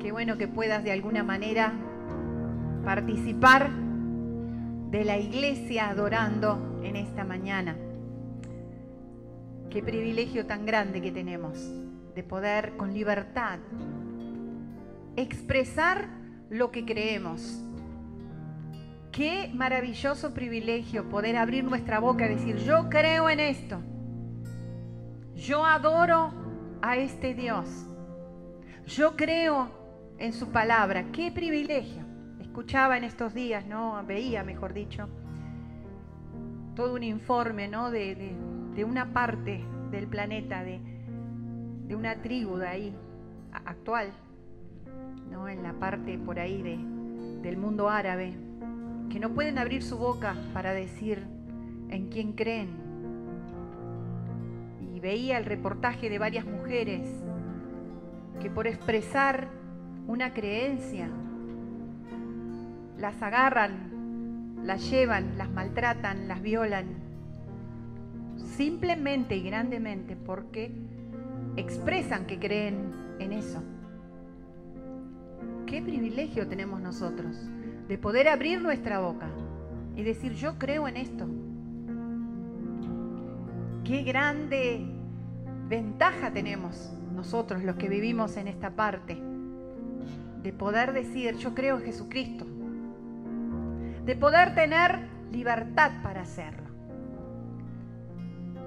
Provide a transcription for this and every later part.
Qué bueno que puedas de alguna manera participar de la iglesia adorando en esta mañana. Qué privilegio tan grande que tenemos de poder con libertad expresar lo que creemos. Qué maravilloso privilegio poder abrir nuestra boca y decir, yo creo en esto. Yo adoro a este Dios. Yo creo en su palabra. Qué privilegio. Escuchaba en estos días, ¿no? Veía, mejor dicho, todo un informe, ¿no? De, una parte del planeta, de, de una tribu de ahí, actual, ¿no? En la parte por ahí de, del mundo árabe, que no pueden abrir su boca para decir en quién creen. Y veía el reportaje de varias mujeres que por expresar una creencia las agarran, las llevan, las maltratan, las violan, simplemente y grandemente porque expresan que creen en eso. Qué privilegio tenemos nosotros de poder abrir nuestra boca y decir, yo creo en esto. Qué grande ventaja tenemos nosotros los que vivimos en esta parte de poder decir, yo creo en Jesucristo. De poder tener libertad para hacerlo.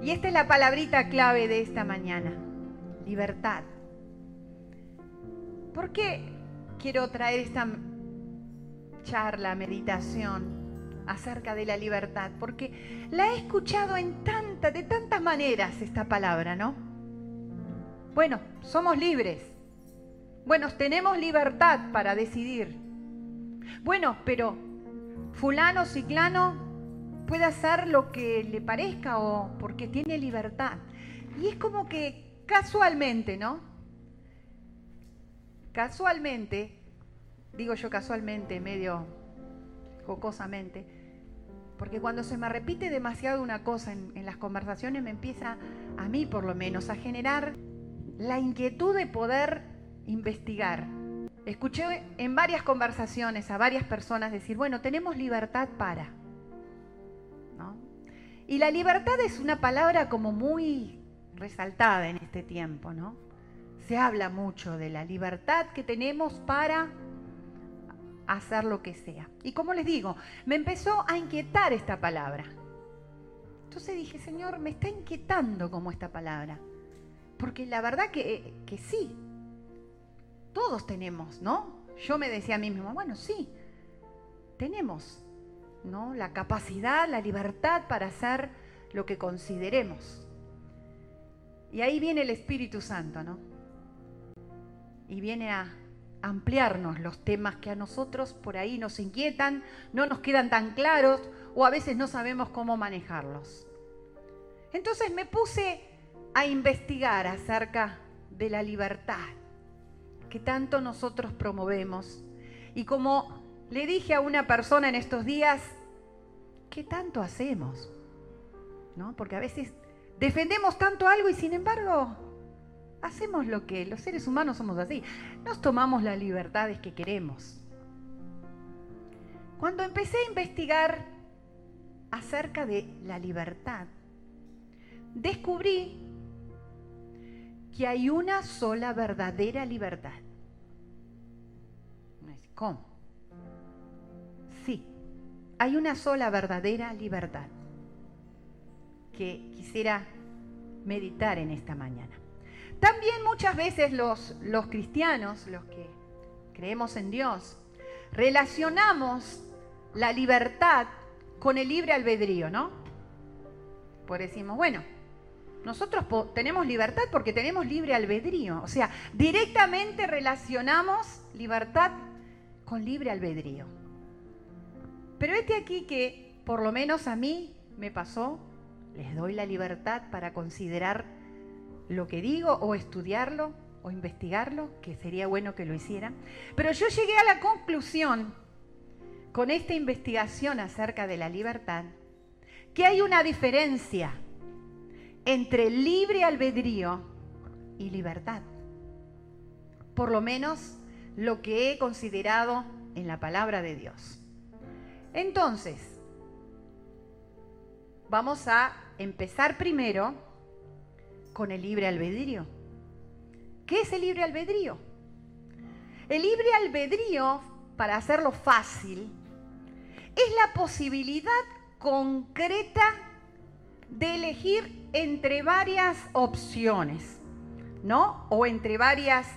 Y esta es la palabrita clave de esta mañana, libertad. ¿Por qué quiero traer esta charla, meditación acerca de la libertad, porque la he escuchado en tantas, de tantas maneras esta palabra, ¿no? Bueno, somos libres. Bueno, tenemos libertad para decidir. Bueno, pero fulano, ciclano puede hacer lo que le parezca o porque tiene libertad. Y es como que casualmente, ¿no? Casualmente digo yo casualmente, medio jocosamente, porque cuando se me repite demasiado una cosa en, las conversaciones me empieza, a mí por lo menos, a generar la inquietud de poder investigar. Escuché en varias conversaciones a varias personas decir, bueno, tenemos libertad para. ¿no? Y la libertad es una palabra como muy resaltada en este tiempo, ¿no? Se habla mucho de la libertad que tenemos para hacer lo que sea. Y como les digo, me empezó a inquietar esta palabra. Entonces dije, Señor, me está inquietando como esta palabra. Porque la verdad que, que sí, todos tenemos, ¿no? Yo me decía a mí mismo, bueno, sí, tenemos, ¿no? La capacidad, la libertad para hacer lo que consideremos. Y ahí viene el Espíritu Santo, ¿no? Y viene a ampliarnos los temas que a nosotros por ahí nos inquietan, no nos quedan tan claros o a veces no sabemos cómo manejarlos. Entonces me puse a investigar acerca de la libertad que tanto nosotros promovemos. Y como le dije a una persona en estos días, ¿qué tanto hacemos? ¿No? Porque a veces defendemos tanto algo y sin embargo hacemos lo que los seres humanos somos así. Nos tomamos las libertades que queremos. Cuando empecé a investigar acerca de la libertad, descubrí que hay una sola verdadera libertad. ¿Cómo? Sí, hay una sola verdadera libertad que quisiera meditar en esta mañana. También muchas veces los, los cristianos, los que creemos en Dios, relacionamos la libertad con el libre albedrío, ¿no? Por decimos, bueno, nosotros tenemos libertad porque tenemos libre albedrío. O sea, directamente relacionamos libertad con libre albedrío. Pero este aquí que por lo menos a mí me pasó, les doy la libertad para considerar lo que digo o estudiarlo o investigarlo, que sería bueno que lo hicieran. Pero yo llegué a la conclusión, con esta investigación acerca de la libertad, que hay una diferencia entre libre albedrío y libertad. Por lo menos lo que he considerado en la palabra de Dios. Entonces, vamos a empezar primero con el libre albedrío. ¿Qué es el libre albedrío? El libre albedrío, para hacerlo fácil, es la posibilidad concreta de elegir entre varias opciones, ¿no? O entre varias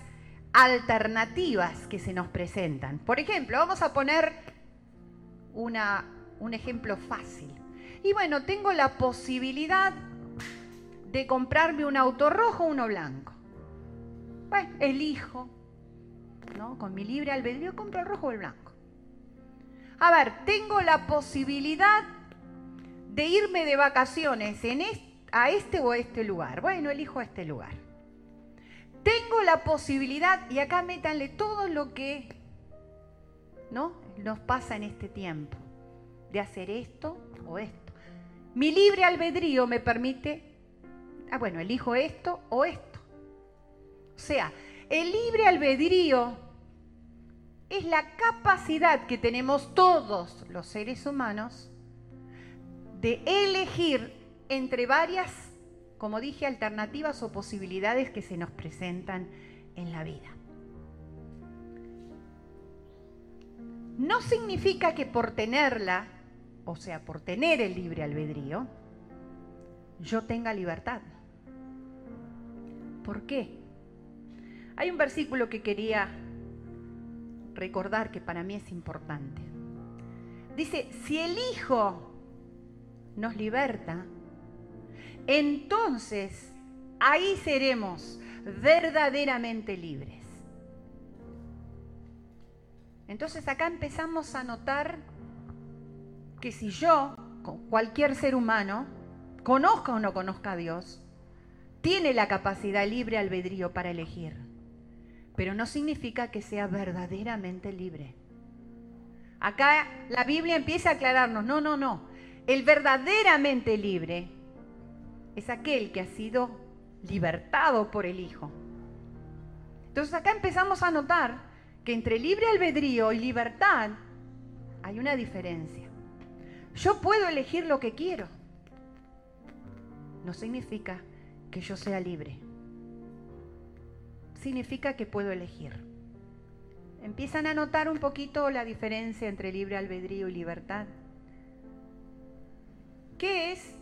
alternativas que se nos presentan. Por ejemplo, vamos a poner una, un ejemplo fácil. Y bueno, tengo la posibilidad de comprarme un auto rojo o uno blanco. Bueno, elijo, ¿no? Con mi libre albedrío compro el rojo o el blanco. A ver, tengo la posibilidad de irme de vacaciones a este o a este lugar. Bueno, elijo este lugar. Tengo la posibilidad, y acá métanle todo lo que ¿no? nos pasa en este tiempo, de hacer esto o esto. Mi libre albedrío me permite, ah, bueno, elijo esto o esto. O sea, el libre albedrío es la capacidad que tenemos todos los seres humanos de elegir entre varias como dije, alternativas o posibilidades que se nos presentan en la vida. No significa que por tenerla, o sea, por tener el libre albedrío, yo tenga libertad. ¿Por qué? Hay un versículo que quería recordar que para mí es importante. Dice, si el Hijo nos liberta, entonces ahí seremos verdaderamente libres. Entonces acá empezamos a notar que si yo, cualquier ser humano, conozca o no conozca a Dios, tiene la capacidad libre albedrío para elegir, pero no significa que sea verdaderamente libre. Acá la Biblia empieza a aclararnos, no, no, no, el verdaderamente libre es aquel que ha sido libertado por el Hijo. Entonces acá empezamos a notar que entre libre albedrío y libertad hay una diferencia. Yo puedo elegir lo que quiero. No significa que yo sea libre. Significa que puedo elegir. Empiezan a notar un poquito la diferencia entre libre albedrío y libertad. ¿Qué es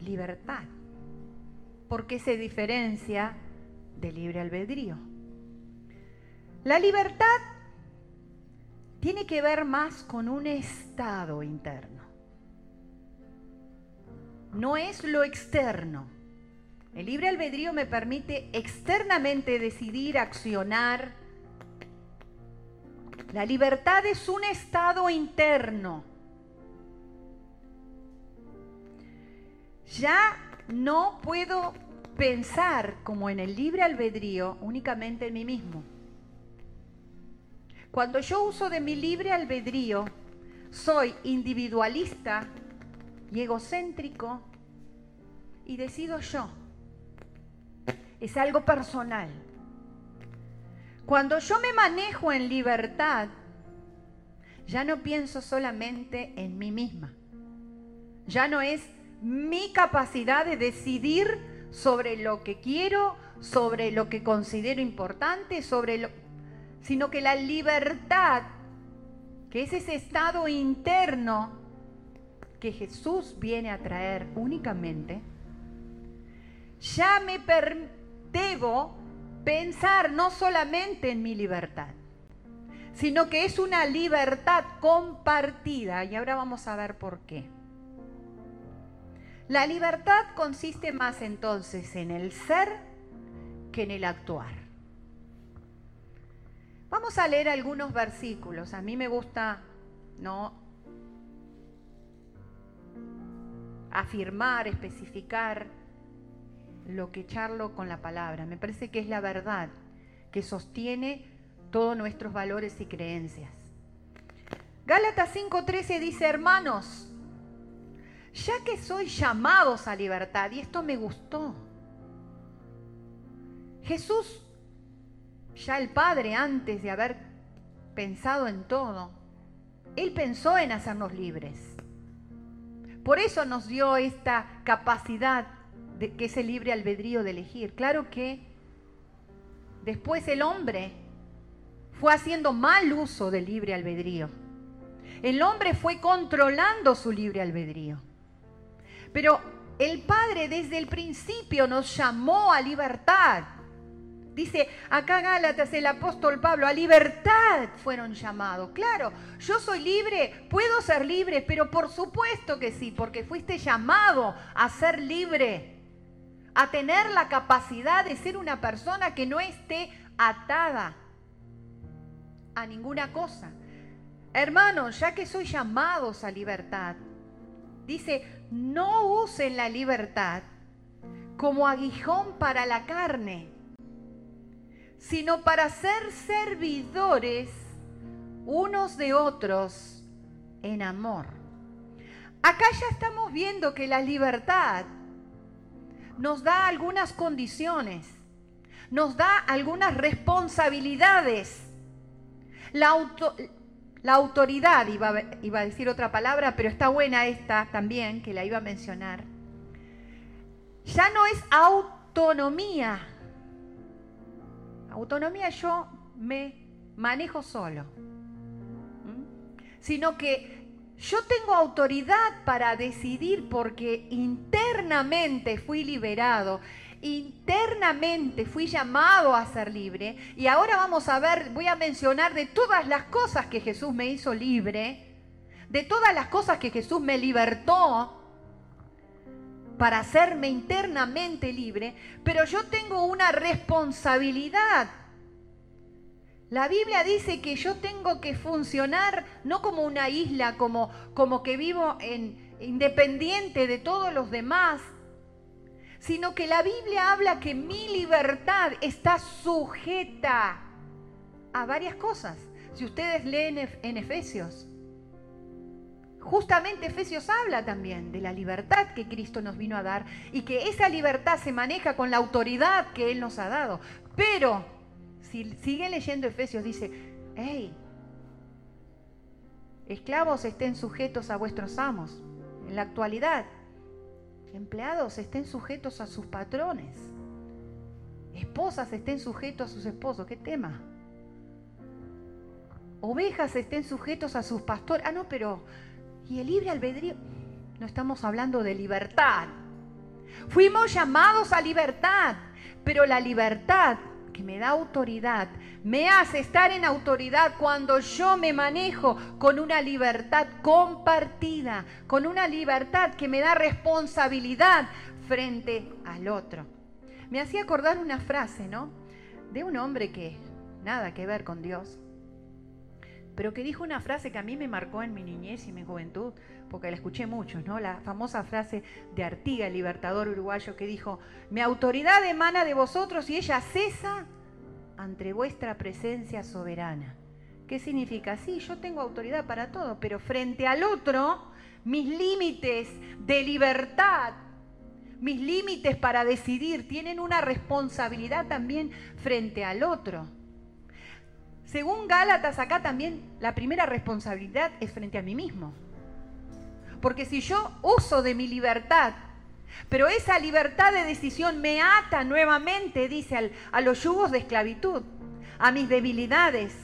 libertad. porque se diferencia de libre albedrío? La libertad tiene que ver más con un estado interno. No es lo externo. El libre albedrío me permite externamente decidir, accionar. La libertad es un estado interno ya no puedo pensar como en el libre albedrío únicamente en mí mismo. Cuando yo uso de mi libre albedrío, soy individualista y egocéntrico y decido yo. Es algo personal. Cuando yo me manejo en libertad, ya no pienso solamente en mí misma. Ya no es mi capacidad de decidir sobre lo que quiero, sobre lo que considero importante, sobre lo sino que la libertad, que es ese estado interno que Jesús viene a traer únicamente, ya me debo pensar no solamente en mi libertad, sino que es una libertad compartida. Y ahora vamos a ver por qué. La libertad consiste más entonces en el ser que en el actuar. Vamos a leer algunos versículos. A mí me gusta no afirmar, especificar lo que charlo con la palabra. Me parece que es la verdad que sostiene todos nuestros valores y creencias. Gálatas 5:13 dice, hermanos, ya que soy llamados a libertad, y esto me gustó, Jesús ya el Padre, antes de haber pensado en todo, Él pensó en hacernos libres. Por eso nos dio esta capacidad de que es el libre albedrío de elegir. Claro que después el hombre fue haciendo mal uso del libre albedrío. El hombre fue controlando su libre albedrío. Pero el Padre desde el principio nos llamó a libertad. Dice acá Gálatas el apóstol Pablo, a libertad fueron llamados. Claro, yo soy libre, puedo ser libre, pero por supuesto que sí, porque fuiste llamado a ser libre, a tener la capacidad de ser una persona que no esté atada a ninguna cosa. Hermanos, ya que soy llamados a libertad, dice, no usen la libertad como aguijón para la carne sino para ser servidores unos de otros en amor. Acá ya estamos viendo que la libertad nos da algunas condiciones, nos da algunas responsabilidades. La, la autoridad, iba, a decir otra palabra, pero está buena esta también, que la iba a mencionar, ya no es autonomía, Autonomía yo me manejo solo, sino que yo tengo autoridad para decidir porque internamente fui liberado, internamente fui llamado a ser libre y ahora vamos a ver, voy a mencionar de todas las cosas que Jesús me hizo libre, de todas las cosas que Jesús me libertó para hacerme internamente libre, pero yo tengo una responsabilidad. La Biblia dice que yo tengo que funcionar no como una isla, como, como que vivo en, independiente de todos los demás, sino que la Biblia habla que mi libertad está sujeta a varias cosas. Si ustedes leen en Efesios, Justamente Efesios habla también de la libertad que Cristo nos vino a dar y que esa libertad se maneja con la autoridad que Él nos ha dado. Pero, si sigue leyendo Efesios, dice, hey, esclavos estén sujetos a vuestros amos. En la actualidad, empleados estén sujetos a sus patrones. Esposas estén sujetos a sus esposos. ¿Qué tema? Ovejas estén sujetos a sus pastores. Ah, no, pero y el libre albedrío, no estamos hablando de libertad. Fuimos llamados a libertad, pero la libertad que me da autoridad me hace estar en autoridad cuando yo me manejo con una libertad compartida, con una libertad que me da responsabilidad frente al otro. Me hacía acordar una frase, ¿no? De un hombre que nada que ver con Dios, pero que dijo una frase que a mí me marcó en mi niñez y mi juventud, porque la escuché mucho, ¿no? La famosa frase de Artiga, el libertador uruguayo, que dijo, mi autoridad emana de vosotros y ella cesa ante vuestra presencia soberana. ¿Qué significa? Sí, yo tengo autoridad para todo, pero frente al otro, mis límites de libertad, mis límites para decidir, tienen una responsabilidad también frente al otro. Según Gálatas, acá también la primera responsabilidad es frente a mí mismo. Porque si yo uso de mi libertad, pero esa libertad de decisión me ata nuevamente, dice, a los yugos de esclavitud, a mis debilidades.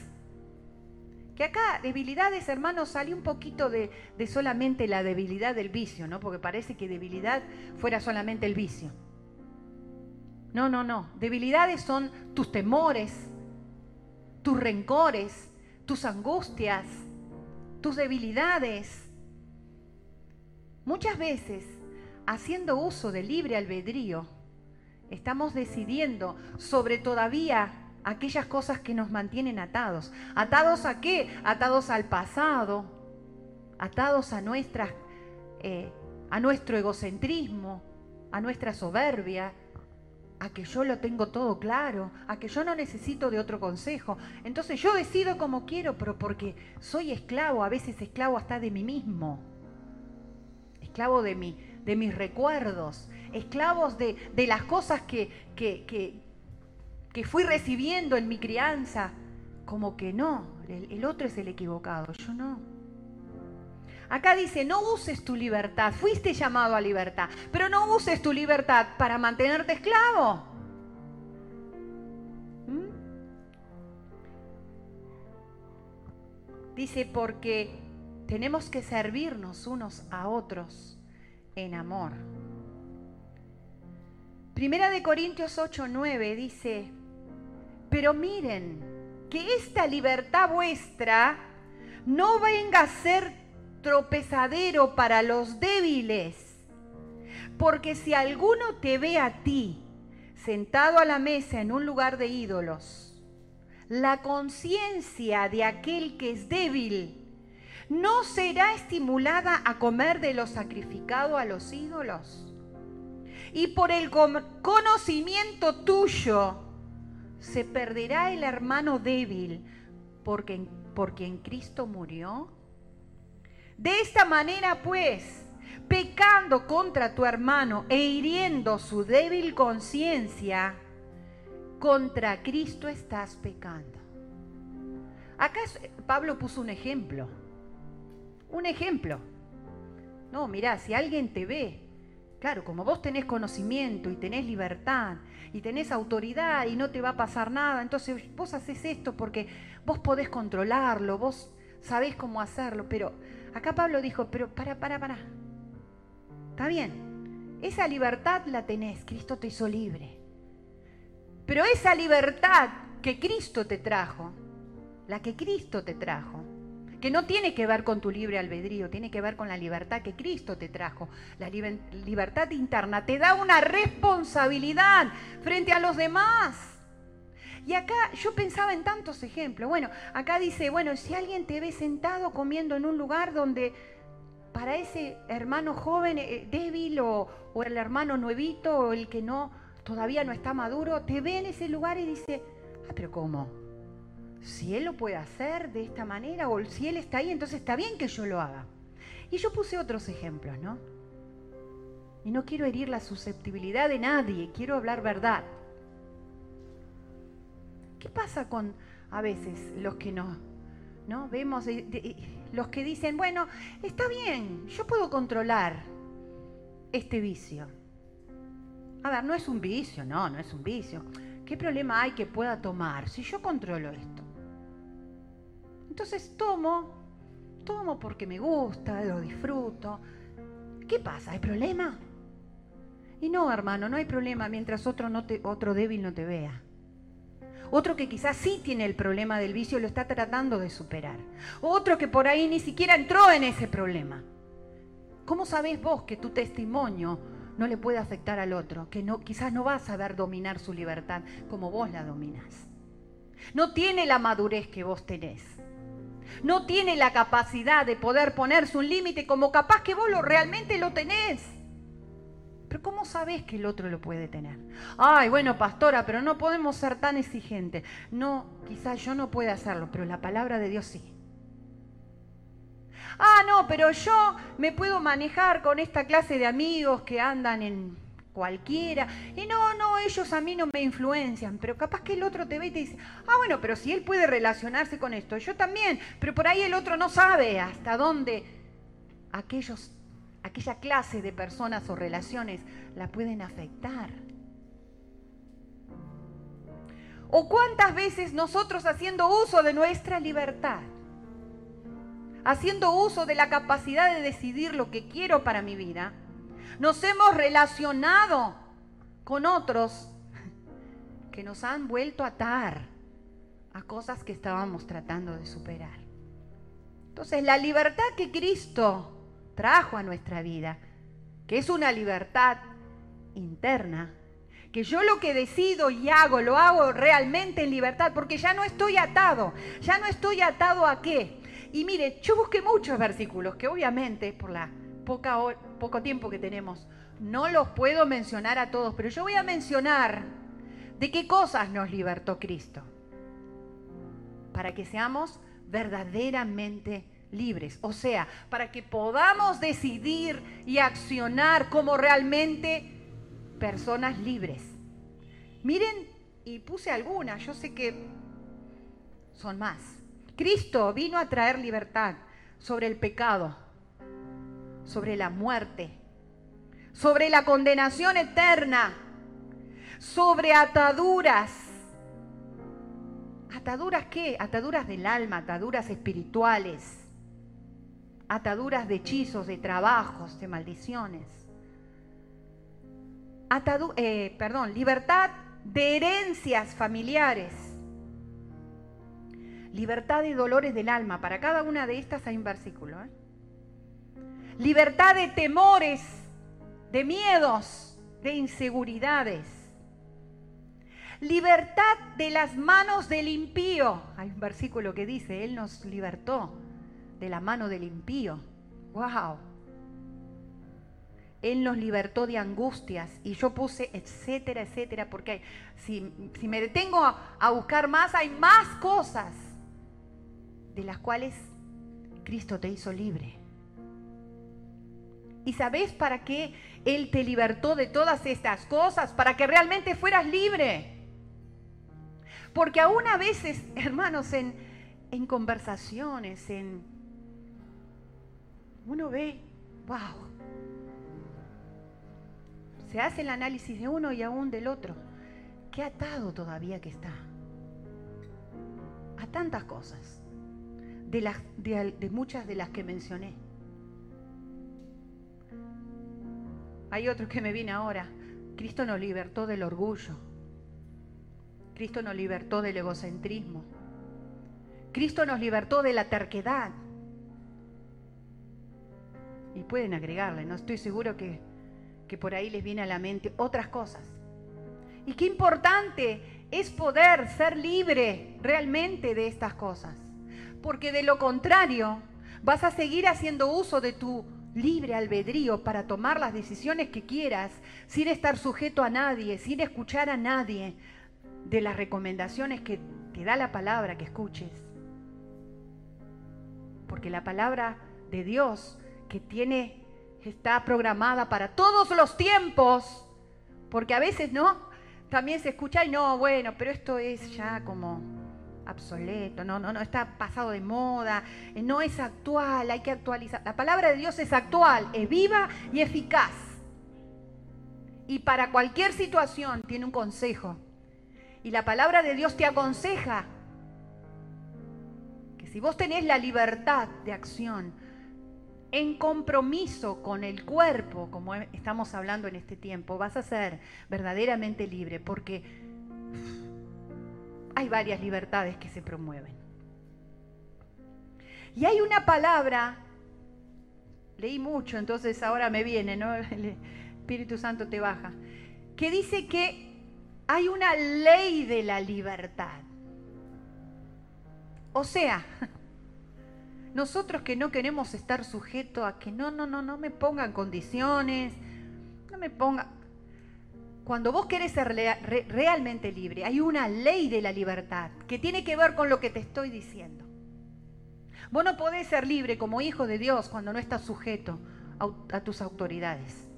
Que acá, debilidades, hermanos, sale un poquito de, de solamente la debilidad del vicio, ¿no? Porque parece que debilidad fuera solamente el vicio. No, no, no. Debilidades son tus temores, tus rencores, tus angustias, tus debilidades. Muchas veces, haciendo uso del libre albedrío, estamos decidiendo sobre todavía aquellas cosas que nos mantienen atados. ¿Atados a qué? Atados al pasado, atados a, nuestras, eh, a nuestro egocentrismo, a nuestra soberbia, a que yo lo tengo todo claro, a que yo no necesito de otro consejo. Entonces yo decido como quiero, pero porque soy esclavo, a veces esclavo hasta de mí mismo, esclavo de, mí, de mis recuerdos, esclavos de, las cosas que, que, que fui recibiendo en mi crianza, como que no, el otro es el equivocado, yo no. Acá dice, no uses tu libertad, fuiste llamado a libertad, pero no uses tu libertad para mantenerte esclavo. ¿Mm? Dice, porque tenemos que servirnos unos a otros en amor. Primera de Corintios 8, 9 dice, pero miren, que esta libertad vuestra no venga a ser tropezadero para los débiles. Porque si alguno te ve a ti sentado a la mesa en un lugar de ídolos, la conciencia de aquel que es débil no será estimulada a comer de lo sacrificado a los ídolos. Y por el conocimiento tuyo se perderá el hermano débil porque, porque en Cristo murió. De esta manera pues, pecando contra tu hermano e hiriendo su débil conciencia, contra Cristo estás pecando. Acá Pablo puso un ejemplo. Un ejemplo. No, mirá, si alguien te ve, claro, como vos tenés conocimiento y tenés libertad y tenés autoridad y no te va a pasar nada, entonces vos haces esto porque vos podés controlarlo, vos sabés cómo hacerlo, pero acá Pablo dijo, pero para, para, para. Está bien, esa libertad la tenés, Cristo te hizo libre. Pero esa libertad que Cristo te trajo, la que Cristo te trajo, que no tiene que ver con tu libre albedrío, tiene que ver con la libertad que Cristo te trajo. La libertad interna te da una responsabilidad frente a los demás. Y acá yo pensaba en tantos ejemplos. Bueno, acá dice, bueno, si alguien te ve sentado comiendo en un lugar donde para ese hermano joven eh, débil o, o el hermano nuevito o el que no todavía no está maduro, te ve en ese lugar y dice, ah, pero ¿cómo? Si él lo puede hacer de esta manera o si él está ahí, entonces está bien que yo lo haga. Y yo puse otros ejemplos, ¿no? Y no quiero herir la susceptibilidad de nadie, quiero hablar verdad. ¿Qué pasa con a veces los que no. Vemos los que dicen, bueno, está bien, yo puedo controlar este vicio. A ver, no es un vicio, no, no es un vicio. ¿Qué problema hay que pueda tomar si yo controlo esto? Entonces tomo, tomo porque me gusta, lo disfruto. ¿Qué pasa? ¿Hay problema? Y no, hermano, no hay problema mientras otro débil no te vea. Otro que quizás sí tiene el problema del vicio y lo está tratando de superar. Otro que por ahí ni siquiera entró en ese problema. ¿Cómo sabés vos que tu testimonio no le puede afectar al otro? Que quizás no va a saber dominar su libertad como vos la dominás. No tiene la madurez que vos tenés. No tiene la capacidad de poder ponerse un límite como capaz que vos lo realmente lo tenés. Pero ¿cómo sabés que el otro lo puede tener? Ay, bueno, pastora, pero no podemos ser tan exigentes. No, quizás yo no pueda hacerlo, pero la palabra de Dios sí. Ah, no, pero yo me puedo manejar con esta clase de amigos que andan en cualquiera. Y no, no, ellos a mí no me influencian, pero capaz que el otro te ve y te dice, ah, bueno, pero si él puede relacionarse con esto, yo también, pero por ahí el otro no sabe hasta dónde aquellos aquella clase de personas o relaciones la pueden afectar. ¿O cuántas veces nosotros haciendo uso de nuestra libertad, haciendo uso de la capacidad de decidir lo que quiero para mi vida, nos hemos relacionado con otros que nos han vuelto a atar a cosas que estábamos tratando de superar? Entonces, la libertad que Cristo trajo a nuestra vida, que es una libertad interna, que yo lo que decido y hago, lo hago realmente en libertad, porque ya no estoy atado, ya no estoy atado a qué. Y mire, yo busqué muchos versículos que obviamente por la poca, poco tiempo que tenemos no los puedo mencionar a todos, pero yo voy a mencionar de qué cosas nos libertó Cristo, para que seamos verdaderamente libres. O sea, para que podamos decidir y accionar como realmente personas libres. Miren y puse algunas, yo sé que son más. Cristo vino a traer libertad sobre el pecado, sobre la muerte, sobre la condenación eterna, sobre ataduras. ¿Ataduras qué? Ataduras del alma, ataduras espirituales, ataduras de hechizos, de trabajos, de maldiciones. Eh, perdón, libertad de herencias familiares, libertad de dolores del alma. Para cada una de estas hay un versículo. ¿eh? Libertad de temores, de miedos, de inseguridades. Libertad de las manos del impío. Hay un versículo que dice, Él nos libertó de la mano del impío. ¡Wow! Él nos libertó de angustias. Y yo puse etcétera, etcétera, porque si, si me detengo a, buscar más, hay más cosas de las cuales Cristo te hizo libre. ¿Y sabes para qué Él te libertó de todas estas cosas? Para que realmente fueras libre. Porque aún a veces, hermanos, en, en conversaciones, en... Uno ve, wow, se hace el análisis de uno y aún del otro. Qué atado todavía que está. A tantas cosas. De, las, de, muchas de las que mencioné. Hay otro que me viene ahora. Cristo nos libertó del orgullo. Cristo nos libertó del egocentrismo. Cristo nos libertó de la terquedad. Y pueden agregarle, no estoy seguro que que por ahí les viene a la mente otras cosas. Y qué importante es poder ser libre realmente de estas cosas. Porque de lo contrario, vas a seguir haciendo uso de tu libre albedrío para tomar las decisiones que quieras, sin estar sujeto a nadie, sin escuchar a nadie de las recomendaciones que te da la palabra que escuches. Porque la palabra de Dios que tiene está programada para todos los tiempos, porque a veces no, también se escucha y no, bueno, pero esto es ya como obsoleto, no, no, no, está pasado de moda, eh, no es actual, hay que actualizar. La palabra de Dios es actual, es viva y eficaz. Y para cualquier situación tiene un consejo. Y la palabra de Dios te aconseja que si vos tenés la libertad de acción, en compromiso con el cuerpo, como estamos hablando en este tiempo, vas a ser verdaderamente libre, porque hay varias libertades que se promueven. Y hay una palabra, leí mucho, entonces ahora me viene, ¿no? El Espíritu Santo te baja, que dice que hay una ley de la libertad. O sea, nosotros que no queremos estar sujetos a que no, no, no, no me pongan condiciones, no me pongan... Cuando vos querés ser realmente libre, hay una ley de la libertad que tiene que ver con lo que te estoy diciendo. Vos no podés ser libre como hijo de Dios cuando no estás sujeto a, a tus autoridades.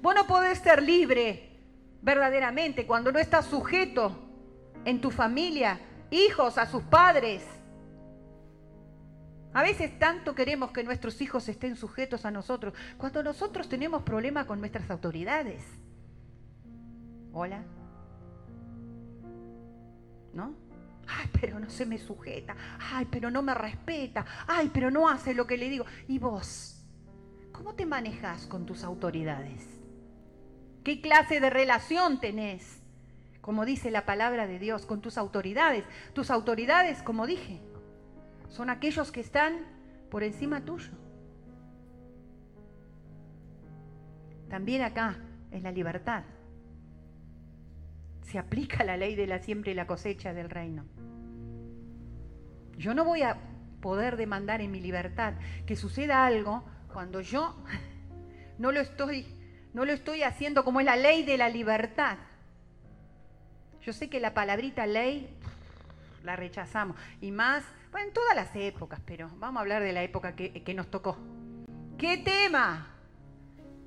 Vos no podés ser libre verdaderamente cuando no estás sujeto en tu familia, hijos, a sus padres, a veces tanto queremos que nuestros hijos estén sujetos a nosotros, cuando nosotros tenemos problemas con nuestras autoridades. Hola. ¿No? Ay, pero no se me sujeta. Ay, pero no me respeta. Ay, pero no hace lo que le digo. ¿Y vos? ¿Cómo te manejas con tus autoridades? ¿Qué clase de relación tenés? Como dice la palabra de Dios, con tus autoridades. Tus autoridades, como dije, son aquellos que están por encima tuyo. También acá es la libertad. Se aplica la ley de la siembra y la cosecha del reino. Yo no voy a poder demandar en mi libertad que suceda algo cuando yo no lo estoy no lo estoy haciendo como es la ley de la libertad. Yo sé que la palabrita ley la rechazamos y más bueno, en todas las épocas, pero vamos a hablar de la época que, nos tocó. ¿Qué tema?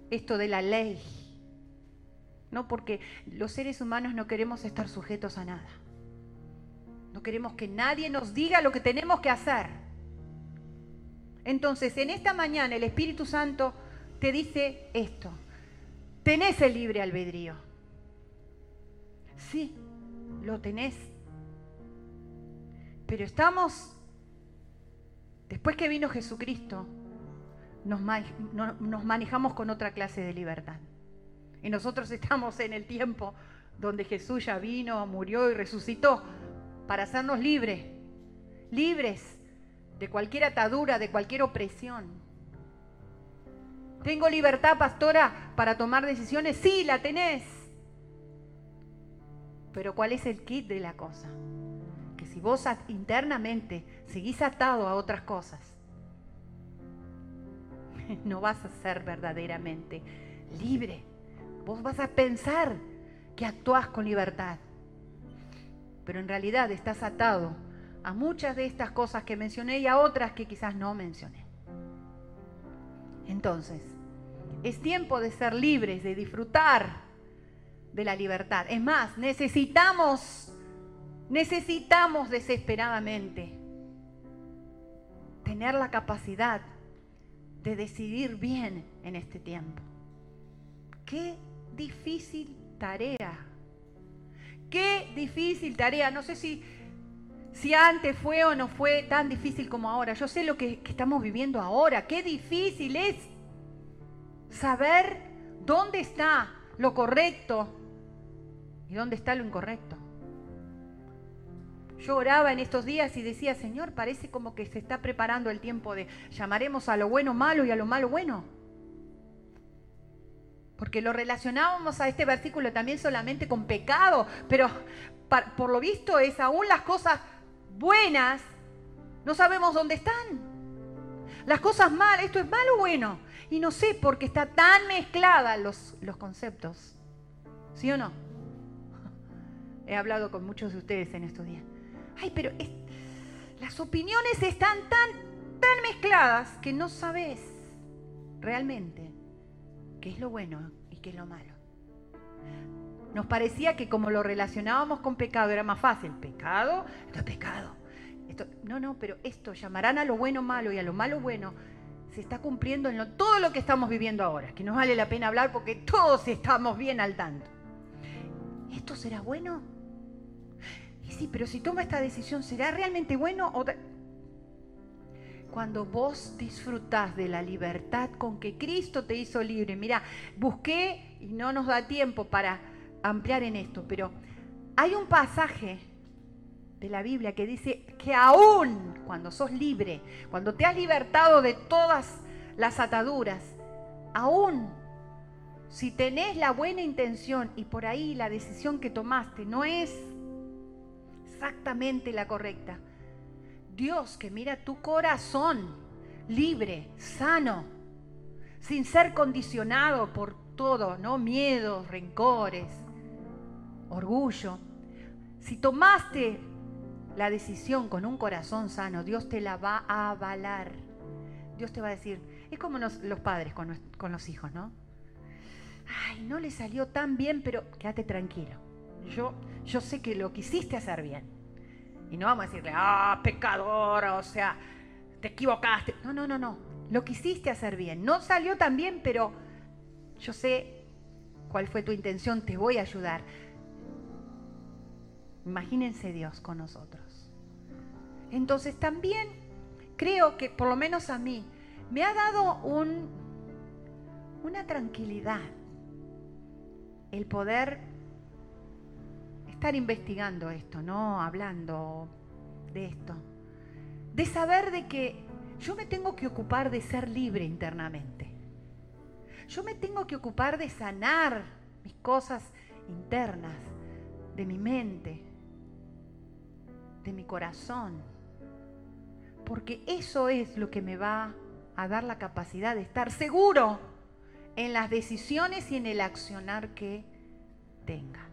Esto de la ley. ¿no? Porque los seres humanos no queremos estar sujetos a nada. No queremos que nadie nos diga lo que tenemos que hacer. Entonces, en esta mañana el Espíritu Santo te dice esto. Tenés el libre albedrío. Sí, lo tenés. Pero estamos, después que vino Jesucristo, nos, manejamos con otra clase de libertad. Y nosotros estamos en el tiempo donde Jesús ya vino, murió y resucitó para hacernos libres, libres de cualquier atadura, de cualquier opresión. ¿Tengo libertad, pastora, para tomar decisiones? Sí, la tenés. Pero ¿cuál es el kit de la cosa? Si vos internamente seguís atado a otras cosas, no vas a ser verdaderamente libre. Vos vas a pensar que actúas con libertad pero en realidad estás atado a muchas de estas cosas que mencioné y a otras que quizás no mencioné. Entonces, es tiempo de ser libres, de disfrutar de la libertad. Es más, necesitamos, necesitamos desesperadamente tener la capacidad de decidir bien en este tiempo. Qué difícil tarea Qué difícil tarea. No sé si, si antes fue o no fue tan difícil como ahora. Yo sé lo que, que estamos viviendo ahora. Qué difícil es saber dónde está lo correcto y dónde está lo incorrecto. Yo oraba en estos días y decía, Señor, parece como que se está preparando el tiempo de llamaremos a lo bueno malo y a lo malo bueno. Porque lo relacionábamos a este versículo también solamente con pecado, pero por lo visto es aún las cosas buenas, no sabemos dónde están. Las cosas malas, esto es malo o bueno. Y no sé porque está tan mezclada los, los conceptos. ¿Sí o no? He hablado con muchos de ustedes en estos días. Ay, pero las opiniones están tan, tan mezcladas que no sabes realmente qué es lo bueno y qué es lo malo. Nos parecía que como lo relacionábamos con pecado era más fácil. Pecado, esto es pecado. Esto, no, no, pero esto llamarán a lo bueno malo y a lo malo bueno se está cumpliendo en todo lo que estamos viviendo ahora, que no vale la pena hablar porque todos estamos bien al tanto. ¿Esto será bueno? Sí, pero si toma esta decisión, ¿será realmente bueno? O cuando vos disfrutás de la libertad con que Cristo te hizo libre. Mira, busqué y no nos da tiempo para ampliar en esto, pero hay un pasaje de la Biblia que dice que aún cuando sos libre, cuando te has libertado de todas las ataduras, aún si tenés la buena intención y por ahí la decisión que tomaste no es exactamente la correcta, Dios que mira tu corazón libre, sano, sin ser condicionado por todo, ¿no? Miedos, rencores, orgullo. Si tomaste la decisión con un corazón sano, Dios te la va a avalar. Dios te va a decir, es como los, padres con, con los hijos, ¿no? Ay, no le salió tan bien, pero quédate tranquilo. Yo, yo sé que lo quisiste hacer bien. Y no vamos a decirle, ah, pecador, o sea, te equivocaste. No, no, no, no. Lo quisiste hacer bien. No salió tan bien, pero yo sé cuál fue tu intención, te voy a ayudar. Imagínense Dios con nosotros. Entonces también creo que, por lo menos a mí, me ha dado un, una tranquilidad el poder estar investigando esto, ¿no? Hablando de esto. De saber de que yo me tengo que ocupar de ser libre internamente. Yo me tengo que ocupar de sanar mis cosas internas, de mi mente, de mi corazón. Porque eso es lo que me va a dar la capacidad de estar seguro en las decisiones y en el accionar que tenga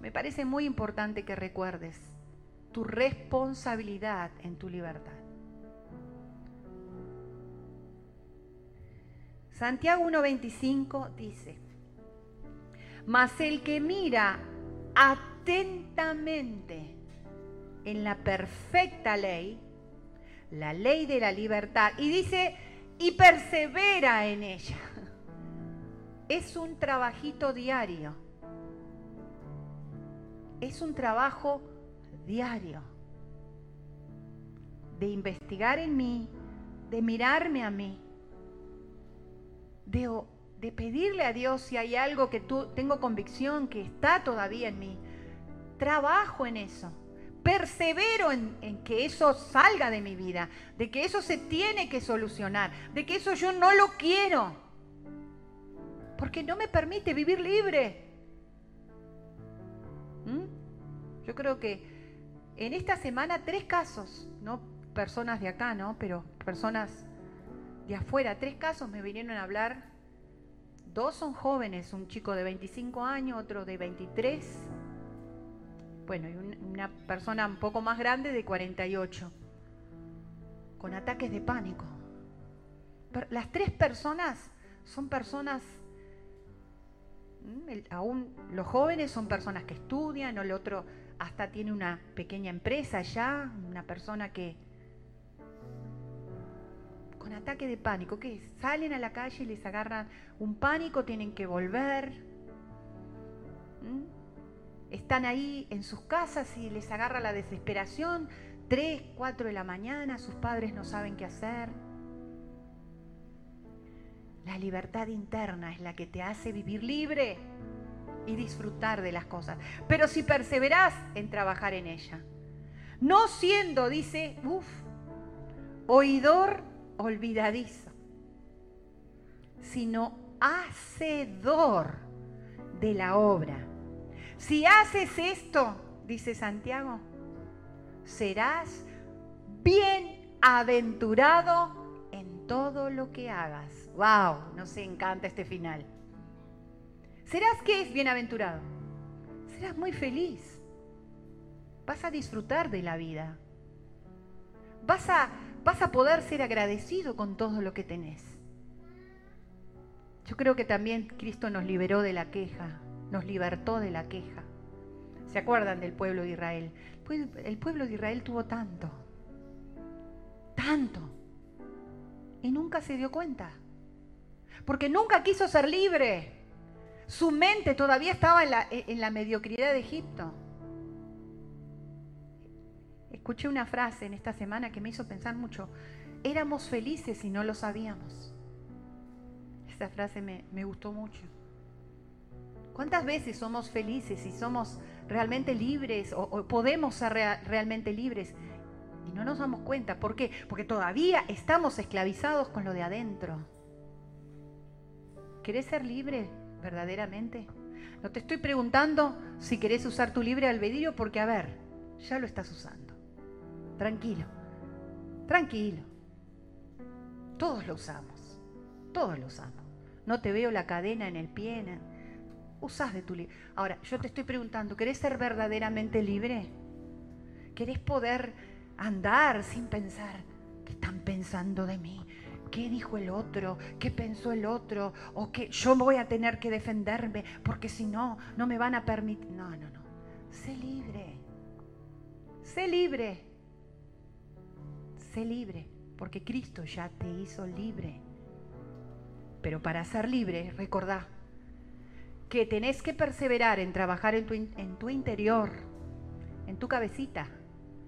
me parece muy importante que recuerdes tu responsabilidad en tu libertad. Santiago 1.25 dice, Mas el que mira atentamente en la perfecta ley, la ley de la libertad, y dice, y persevera en ella. Es un trabajito diario. Es un trabajo diario de investigar en mí, de mirarme a mí, de, pedirle a Dios si hay algo que tú tengo convicción que está todavía en mí. Trabajo en eso. Persevero en, en, que eso salga de mi vida, de que eso se tiene que solucionar, de que eso yo no lo quiero, porque no me permite vivir libre. ¿Mm? Yo creo que en esta semana tres casos, no personas de acá, ¿no? Pero personas de afuera, tres casos me vinieron a hablar. Dos son jóvenes, un chico de 25 años, otro de 23 bueno, y una persona un poco más grande de 48, con ataques de pánico. Las tres personas son personas, aún los jóvenes son personas que estudian, o el otro hasta tiene una pequeña empresa ya, una persona que con ataque de pánico, que salen a la calle y les agarran un pánico, tienen que volver. Están ahí en sus casas y les agarra la desesperación, 3, 4 de la mañana, sus padres no saben qué hacer. La libertad interna es la que te hace vivir libre y disfrutar de las cosas. Pero si perseveras en trabajar en ella, no siendo, dice, uff, oidor olvidadizo, sino hacedor de la obra si haces esto, dice Santiago, serás bienaventurado en todo lo que hagas. ¡Wow! Nos encanta este final. ¿Serás qué es bienaventurado? Serás muy feliz. Vas a disfrutar de la vida. Vas a, vas a poder ser agradecido con todo lo que tenés. Yo creo que también Cristo nos liberó de la queja, nos libertó de la queja. ¿Se acuerdan del pueblo de Israel? El pueblo de Israel tuvo tanto, tanto, y nunca se dio cuenta, porque nunca quiso ser libre. Su mente todavía estaba en la, en la mediocridad de Egipto. Escuché una frase en esta semana que me hizo pensar mucho. Éramos felices y no lo sabíamos. Esta frase me, me gustó mucho. ¿Cuántas veces somos felices y somos realmente libres o, podemos ser realmente libres y no nos damos cuenta? ¿Por qué? Porque todavía estamos esclavizados con lo de adentro. ¿Querés ser libre verdaderamente? No te estoy preguntando si querés usar tu libre albedrío porque, a ver, ya lo estás usando. Tranquilo, tranquilo. Todos lo usamos, todos lo usamos. No te veo la cadena en el pie, usás de tu libre. Ahora, yo te estoy preguntando, ¿querés ser verdaderamente libre? ¿Querés poder andar sin pensar qué están pensando de mí? ¿Qué dijo el otro? ¿Qué pensó el otro? ¿O que yo voy a tener que defenderme porque si no, no me van a permitir? No, no, no. Sé libre. Sé libre. Sé libre porque Cristo ya te hizo libre. Pero para ser libre, recordá, que tenés que perseverar en trabajar en tu, en tu interior, en tu cabecita,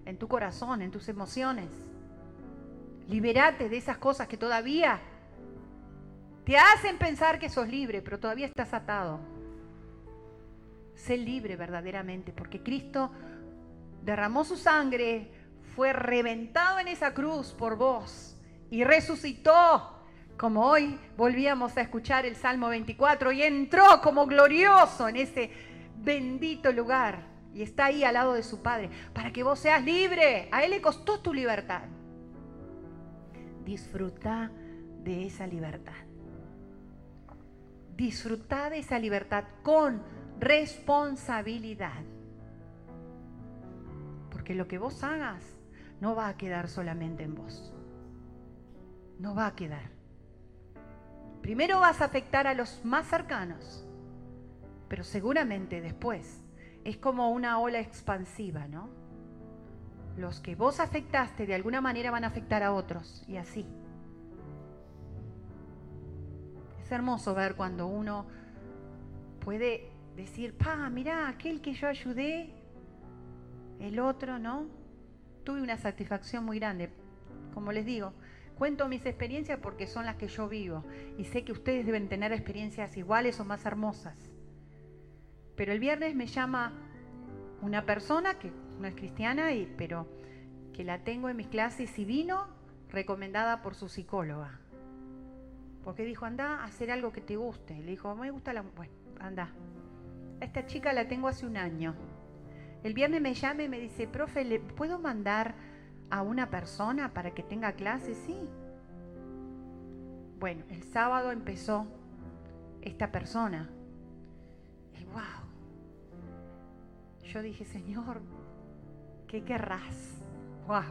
en tu corazón, en tus emociones. Liberate de esas cosas que todavía te hacen pensar que sos libre, pero todavía estás atado. Sé libre verdaderamente, porque Cristo derramó su sangre, fue reventado en esa cruz por vos y resucitó como hoy volvíamos a escuchar el Salmo 24 y entró como glorioso en ese bendito lugar y está ahí al lado de su Padre, para que vos seas libre. A Él le costó tu libertad. Disfruta de esa libertad. Disfruta de esa libertad con responsabilidad. Porque lo que vos hagas no va a quedar solamente en vos. No va a quedar. Primero vas a afectar a los más cercanos pero seguramente después es como una ola expansiva, ¿no? Los que vos afectaste de alguna manera van a afectar a otros y así. Es hermoso ver cuando uno puede decir, pa, mira, aquel que yo ayudé, el otro, ¿no? Tuve una satisfacción muy grande. Como les digo, cuento mis experiencias porque son las que yo vivo y sé que ustedes deben tener experiencias iguales o más hermosas. Pero el viernes me llama una persona que no es cristiana, y, pero que la tengo en mis clases y vino recomendada por su psicóloga. Porque dijo, anda a hacer algo que te guste. Le dijo, me gusta la... Bueno, anda. Esta chica la tengo hace un año. El viernes me llama y me dice, profe, ¿le puedo mandar a una persona para que tenga clases? Sí. Bueno, el sábado empezó esta persona. Y wow. Yo dije, Señor, ¿qué querrás? Wow.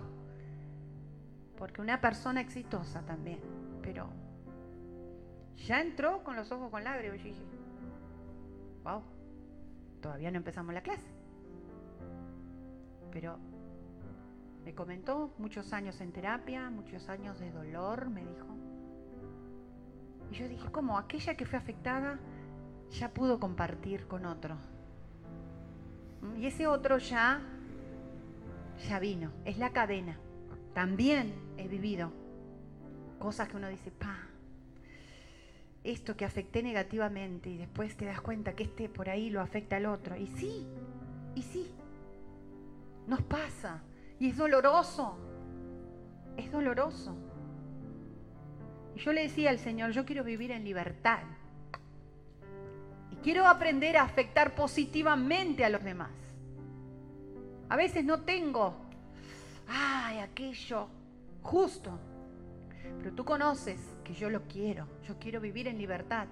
Porque una persona exitosa también, pero ya entró con los ojos con lágrimas. Yo dije, wow, todavía no empezamos la clase. Pero me comentó muchos años en terapia, muchos años de dolor, me dijo. Y yo dije, ¿cómo? Aquella que fue afectada ya pudo compartir con otro. Y ese otro ya, ya vino, es la cadena. También he vivido cosas que uno dice, pa, esto que afecté negativamente y después te das cuenta que este por ahí lo afecta al otro. Y sí, y sí, nos pasa. Y es doloroso, es doloroso. Y yo le decía al Señor, yo quiero vivir en libertad. Quiero aprender a afectar positivamente a los demás. A veces no tengo, ay, aquello justo. Pero tú conoces que yo lo quiero. Yo quiero vivir en libertad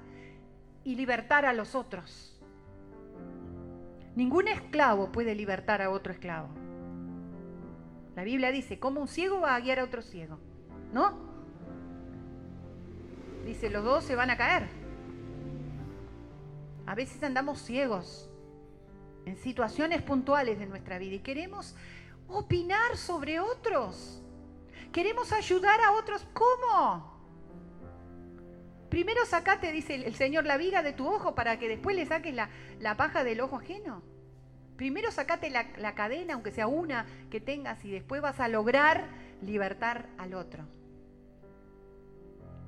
y libertar a los otros. Ningún esclavo puede libertar a otro esclavo. La Biblia dice, ¿cómo un ciego va a guiar a otro ciego? ¿No? Dice, los dos se van a caer. A veces andamos ciegos en situaciones puntuales de nuestra vida y queremos opinar sobre otros. Queremos ayudar a otros. ¿Cómo? Primero sacate, dice el Señor, la viga de tu ojo para que después le saques la, paja del ojo ajeno. Primero sacate la, la cadena, aunque sea una que tengas, y después vas a lograr libertar al otro.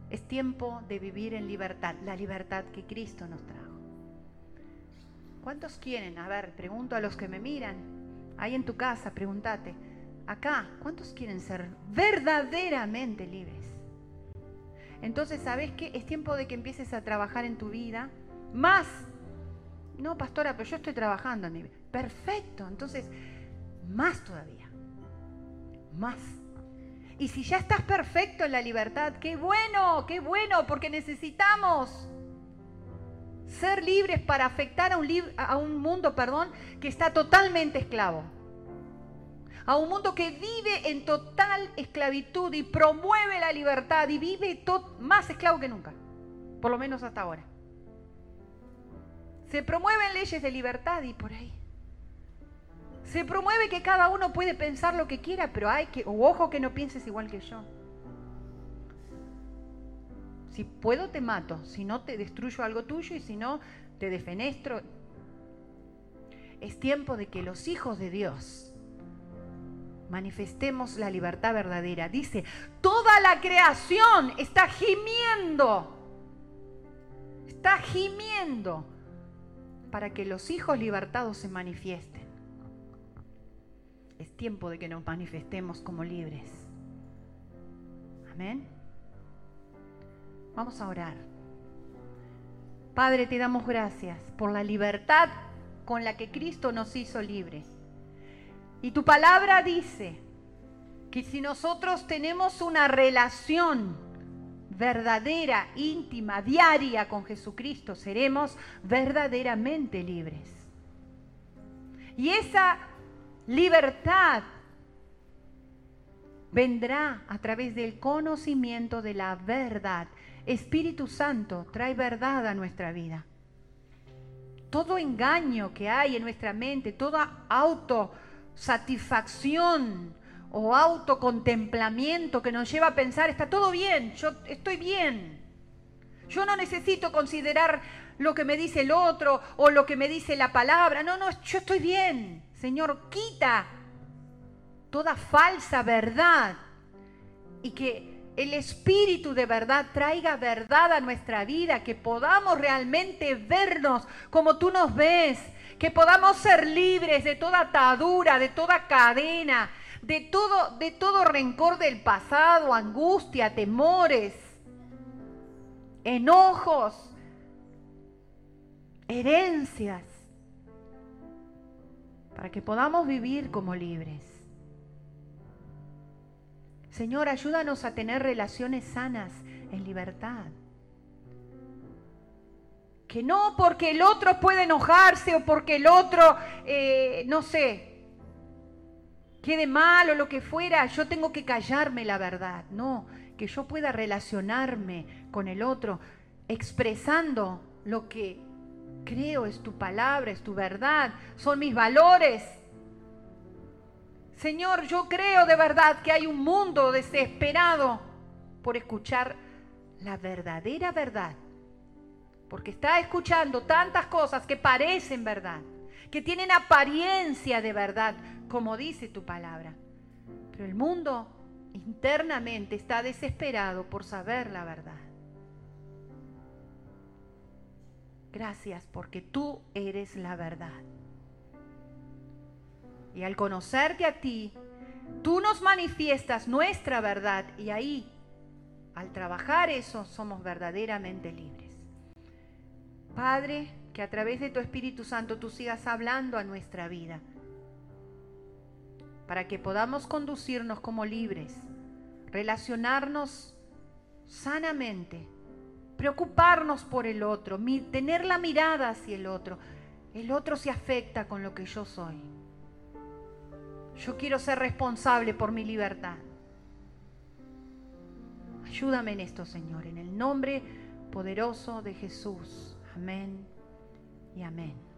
Es tiempo de vivir en libertad, la libertad que Cristo nos trajo. ¿Cuántos quieren? A ver, pregunto a los que me miran. Ahí en tu casa, pregúntate. Acá, ¿cuántos quieren ser verdaderamente libres? Entonces, ¿sabes qué? Es tiempo de que empieces a trabajar en tu vida más. No, pastora, pero yo estoy trabajando en mi vida. Perfecto. Entonces, más todavía. Más. Y si ya estás perfecto en la libertad, qué bueno, qué bueno, porque necesitamos ser libres para afectar a un, a un mundo perdón, que está totalmente esclavo. A un mundo que vive en total esclavitud y promueve la libertad y vive más esclavo que nunca, por lo menos hasta ahora. Se promueven leyes de libertad y por ahí. Se promueve que cada uno puede pensar lo que quiera, pero hay que, ojo que no pienses igual que yo. Si puedo, te mato. Si no, te destruyo algo tuyo y si no, te defenestro. Es tiempo de que los hijos de Dios manifestemos la libertad verdadera. Dice, toda la creación está gimiendo. Está gimiendo para que los hijos libertados se manifiesten. Es tiempo de que nos manifestemos como libres. Amén. Vamos a orar. Padre, te damos gracias por la libertad con la que Cristo nos hizo libres. Y tu palabra dice que si nosotros tenemos una relación verdadera, íntima, diaria con Jesucristo, seremos verdaderamente libres. Y esa libertad vendrá a través del conocimiento de la verdad Espíritu Santo, trae verdad a nuestra vida. todo engaño que hay en nuestra mente, toda autosatisfacción o autocontemplamiento que nos lleva a pensar, está todo bien, yo estoy bien. Yo no necesito considerar lo que me dice el otro o lo que me dice la palabra. No, no, yo estoy bien. Señor, quita toda falsa verdad y que el Espíritu de verdad traiga verdad a nuestra vida, que podamos realmente vernos como tú nos ves, que podamos ser libres de toda atadura, de toda cadena, de todo, de todo rencor del pasado, angustia, temores, enojos, herencias, para que podamos vivir como libres. Señor, ayúdanos a tener relaciones sanas en libertad. Que no porque el otro puede enojarse o porque el otro, eh, no sé, quede mal o lo que fuera, yo tengo que callarme la verdad. No, que yo pueda relacionarme con el otro expresando lo que creo es tu palabra, es tu verdad, son mis valores. Señor, yo creo de verdad que hay un mundo desesperado por escuchar la verdadera verdad. Porque está escuchando tantas cosas que parecen verdad, que tienen apariencia de verdad, como dice tu palabra. Pero el mundo internamente está desesperado por saber la verdad. Gracias porque tú eres la verdad. Y al conocerte a ti, tú nos manifiestas nuestra verdad y ahí, al trabajar eso, somos verdaderamente libres. Padre, que a través de tu Espíritu Santo tú sigas hablando a nuestra vida, para que podamos conducirnos como libres, relacionarnos sanamente, preocuparnos por el otro, tener la mirada hacia el otro. El otro se afecta con lo que yo soy. Yo quiero ser responsable por mi libertad. Ayúdame en esto, Señor, en el nombre poderoso de Jesús. Amén y amén.